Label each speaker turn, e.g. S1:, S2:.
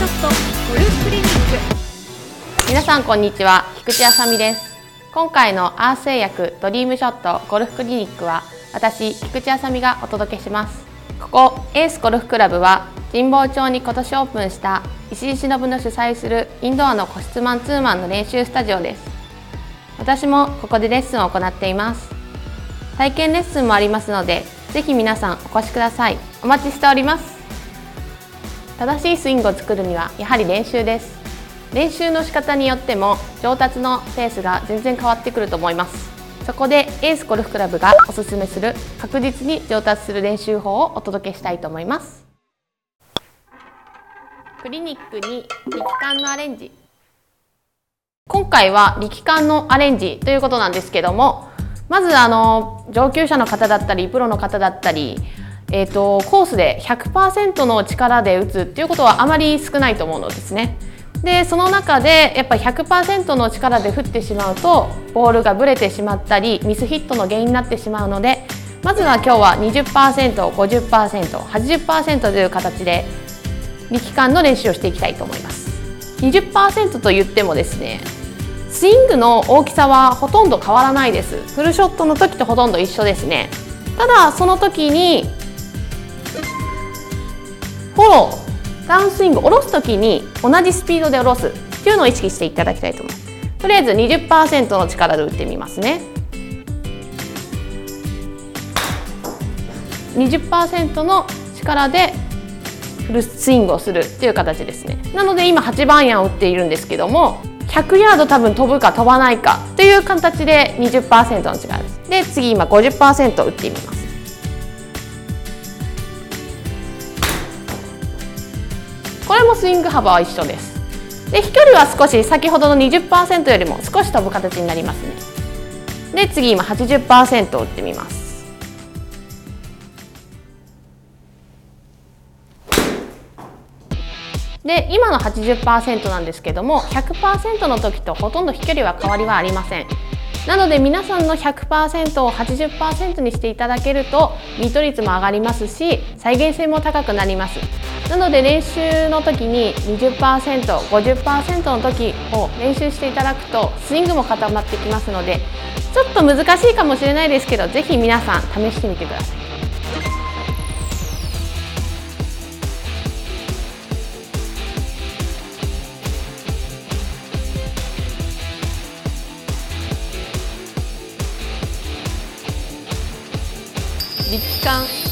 S1: クリニック。皆さんこんにちは。菊池あさみです。今回のアース製薬ドリームショットゴルフクリニックは私菊池あさみがお届けします。ここエースゴルフクラブは神保町に今年オープンした石井忍の主催するインドアの個室マンツーマンの練習スタジオです。私もここでレッスンを行っています。体験レッスンもありますのでぜひ皆さんお越しください。お待ちしております。正しいスイングを作るにはやはり練習です。練習の仕方によっても上達のペースが全然変わってくると思います。そこでエースゴルフクラブがおすすめする確実に上達する練習法をお届けしたいと思います。クリニックに力感のアレンジ。今回は力感のアレンジということなんですけどもまずあの上級者の方だったりプロの方だったりえーと、コースで100%の力で打つっていうことはあまり少ないと思うのですね。でその中でやっぱり100%の力で振ってしまうとボールがぶれてしまったりミスヒットの原因になってしまうのでまずは今日は 20%50%80% という形で力感の練習をしていきたいと思います。20%と言ってもですねスイングの大きさはほとんど変わらないですフルショットの時とほとんど一緒ですねただその時にフォローダウンスイング下ろす時に同じスピードで下ろすっていうのを意識していただきたいと思いますとりあえず20%の力で打ってみますね。20%の力でフルスイングをするっていう形ですね。なので今8番アイアンを打っているんですけども100ヤード多分飛ぶか飛ばないかという形で20%の力です。で次今50%打ってみます。れもスイング幅は一緒です。で飛距離は少し先ほどの20%よりも少し飛ぶ形になりますね。で次今80%打ってみます。で今の80%なんですけども100%の時とほとんど飛距離は変わりはありません。なので皆さんの100%を80%にしていただけるとミート率も上がりますし再現性も高くなります。なので練習の時に 20%50% の時を練習していただくとスイングも固まってきますのでちょっと難しいかもしれないですけど是非皆さん試してみてください。力感。